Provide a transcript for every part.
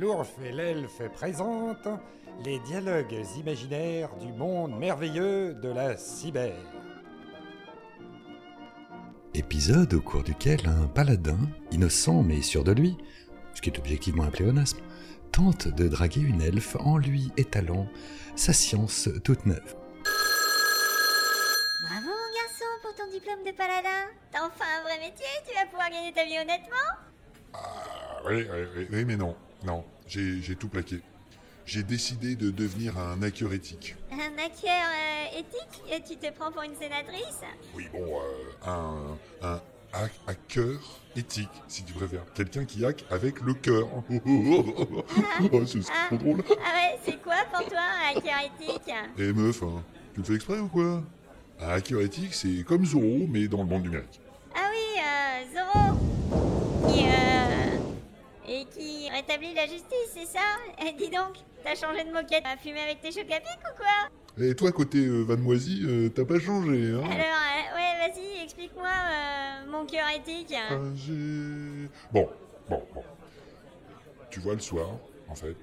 l'ourf et l'elfe présentent les dialogues imaginaires du monde merveilleux de la cyber. Épisode au cours duquel un paladin, innocent mais sûr de lui, ce qui est objectivement un pléonasme, tente de draguer une elfe en lui étalant sa science toute neuve. Bravo mon garçon pour ton diplôme de paladin. T'as enfin un vrai métier, tu vas pouvoir gagner ta vie honnêtement. Ah, oui, oui, oui, oui, mais non, non, j'ai tout plaqué. J'ai décidé de devenir un hacker éthique. Un hacker euh, éthique? Et Tu te prends pour une sénatrice? Oui, bon, euh, un, un hack- hacker éthique, si tu préfères. Quelqu'un qui hack avec le cœur. oh, c'est c'est Ah. trop drôle. Ah ouais, c'est quoi pour toi un hacker éthique? Et meuf, hein, tu le fais exprès ou quoi? Un hacker éthique, c'est comme Zoro, mais dans le monde numérique. Ah oui, euh, Zoro Qui, euh... Et qui rétablit la justice, c'est ça? Eh, Dis donc, t'as changé de moquette à fumer avec tes chocs à pic ou quoi? Et toi, côté euh, Van Moisy, euh, t'as pas changé, hein? Alors, euh, ouais, vas-y, explique-moi euh, mon cœur éthique. Ah, Bon, bon, bon. Tu vois, le soir, en fait,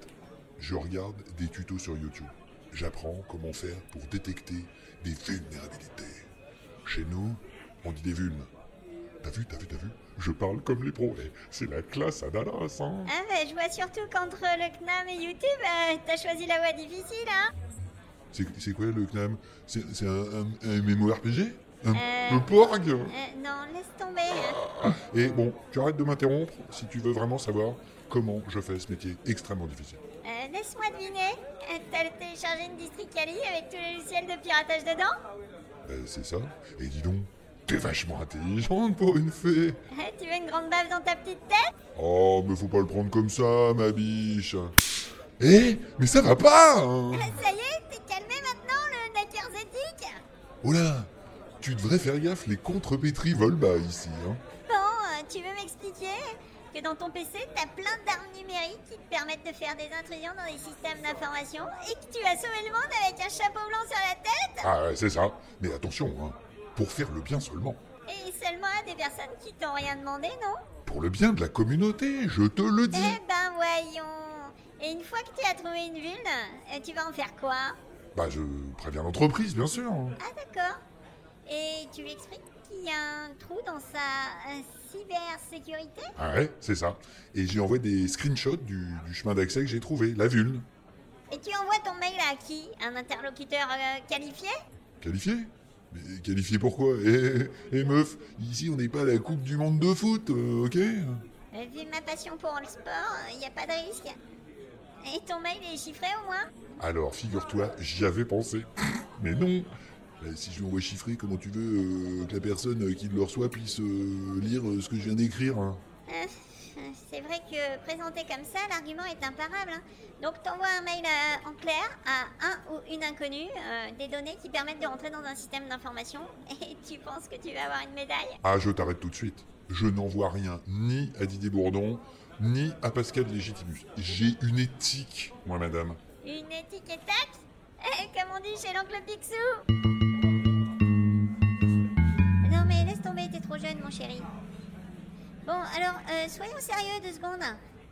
je regarde des tutos sur YouTube. J'apprends comment faire pour détecter des vulnérabilités. Chez nous, on dit des vulnes. T'as vu, t'as vu, t'as vu? Je parle comme les pros. Eh, C'est la classe à Dallas, hein Ah bah, je vois surtout qu'entre le CNAM et YouTube, euh, t'as choisi la voie difficile, hein C'est quoi le CNAM C'est un, un, un MMORPG un, Euh. Le porg? Euh, Non, laisse tomber. Et bon, tu arrêtes de m'interrompre si tu veux vraiment savoir comment je fais ce métier extrêmement difficile. Euh, Laisse-moi deviner. T'as téléchargé une districali avec tous les logiciels de piratage dedans? Ben, c'est ça. Et dis donc, t'es vachement intelligente pour une fée. Euh, Tu veux une grande baffe dans ta petite tête? Oh, mais faut pas le prendre comme ça, ma biche. Eh, mais ça va pas hein. Euh, Ça y est, t'es calmé maintenant, le hacker éthique Oh là, tu devrais faire gaffe, les contrepétries volent bas ici. Hein. Bon, euh, tu veux m'expliquer que dans ton PC, t'as plein d'armes numériques qui te permettent de faire des intrusions dans des systèmes d'information et que tu vas sauver le monde avec un chapeau blanc sur la tête? Ah, ouais, c'est ça. Mais attention, hein, pour faire le bien seulement. Et seulement à des personnes qui t'ont rien demandé, non? Pour le bien de la communauté, je te le dis. Eh ben voyons Et une fois que tu as trouvé une vulne, euh, tu vas en faire quoi? Bah, je préviens l'entreprise, bien sûr. Ah d'accord. Et tu lui expliques qu'il y a un trou dans sa euh, cybersécurité? Ah ouais, c'est ça. Et j'ai envoyé des screenshots du, du chemin d'accès que j'ai trouvé, la vulne. Et tu envoies ton mail à qui? Un interlocuteur euh, qualifié? Qualifié? Mais qualifié pourquoi Eh, eh, meuf, ici on n'est pas à la Coupe du Monde de foot, euh, ok? Euh, Vu ma passion pour le sport, il n'y a pas de risque. Et ton mail est chiffré au moins? Alors, figure-toi, j'y avais pensé. Mais non. Euh, Si je l'envoie chiffré, comment tu veux euh, que la personne euh, qui le reçoit puisse euh, lire euh, ce que je viens d'écrire hein? Euh, C'est vrai que présenté comme ça, l'argument est imparable. hein. Donc t'envoies un mail euh, en clair à un ou une inconnue, euh, des données qui permettent de rentrer dans un système d'information, et tu penses que tu vas avoir une médaille? Ah, je t'arrête tout de suite. Je n'envoie rien ni à Didier Bourdon, ni à Pascal Légitimus. J'ai une éthique, moi, madame. Une éthique et tac Eh, Comme on dit chez l'oncle Picsou Non mais laisse tomber, t'es trop jeune mon chéri. Bon, alors, euh, soyons sérieux deux secondes.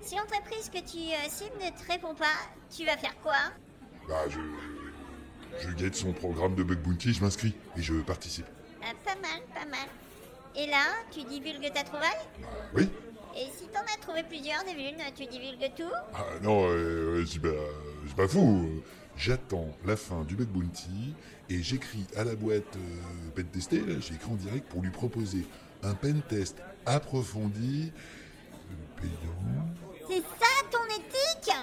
Si l'entreprise que tu euh, cibles ne te répond pas, tu vas faire quoi? Bah, je... Je guette son programme de bug bounty, je m'inscris et je participe. Ah, Pas mal, pas mal. Et là, tu divulgues ta trouvaille? Oui Et si t'en as trouvé plusieurs des vulnes, tu divulgues tout? Ah non, euh, c'est pas, c'est pas fou. J'attends la fin du bug bounty et j'écris à la boîte euh, pen testée, là, j'écris en direct pour lui proposer un pen test approfondi, euh, payant. C'est ça ton éthique?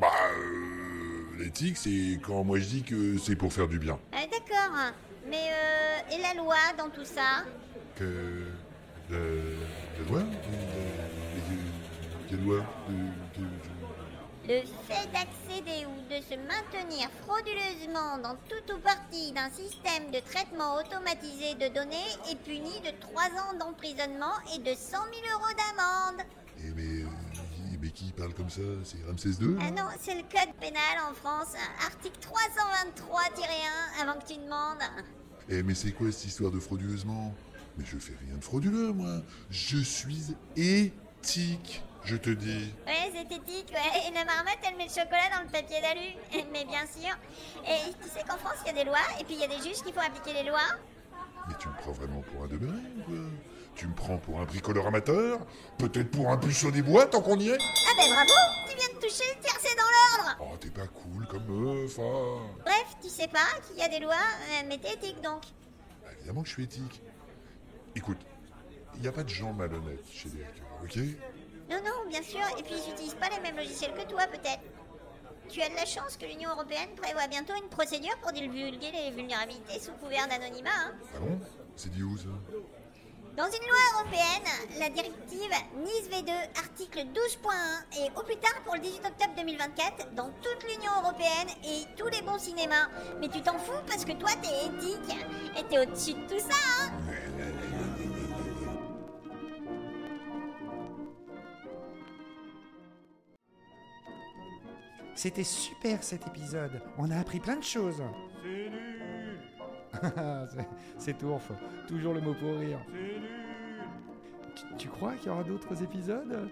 Bah, euh, l'éthique, c'est quand moi je dis que c'est pour faire du bien. Ah, D'accord. Mais euh, et la loi dans tout ça? Que. La, la loi Quelle loi Le fait d'accéder ou de se maintenir frauduleusement dans tout ou partie d'un système de traitement automatisé de données est puni de 3 ans d'emprisonnement et de 100 000 euros d'amende. Eh, mais, euh, mais qui parle comme ça? C'est Ramsès II Ah non, c'est le code pénal en France, article 323-1, avant que tu demandes. Eh mais c'est quoi cette histoire de frauduleusement? Mais je fais rien de frauduleux, moi. Je suis éthique. Je te dis. Ouais, c'est éthique, ouais. Et la marmotte, elle met le chocolat dans le papier d'alu. Mais bien sûr. Et tu sais qu'en France, il y a des lois, et puis il y a des juges qui font appliquer les lois. Mais tu me prends vraiment pour un demeuré ou quoi? Tu me prends pour un bricoleur amateur? Peut-être pour un puceau des bois tant qu'on y est? Ah ben bravo Tu viens de toucher le tiercé dans l'ordre Oh, t'es pas cool comme meuf, hein Bref, tu sais pas qu'il y a des lois, euh, mais t'es éthique donc. Bah, Évidemment que je suis éthique. Écoute, il n'y a pas de gens malhonnêtes chez les hackers, ok? Non, non, bien sûr, et puis ils n'utilisent pas les mêmes logiciels que toi peut-être. Tu as de la chance que l'Union Européenne prévoit bientôt une procédure pour divulguer les vulnérabilités sous couvert d'anonymat. hein. Ah bon? C'est dit où ça? Dans une loi européenne, la directive NIS V2, article 12.1, et au plus tard pour le 18 octobre 2024, dans toute l'Union Européenne et tous les bons cinémas. Mais tu t'en fous parce que toi t'es éthique et t'es au-dessus de tout ça, hein C'était super cet épisode. On a appris plein de choses. C'est nul C'est- Tourf. Toujours le mot pour rire. C'est nul Tu, tu crois qu'il y aura d'autres épisodes?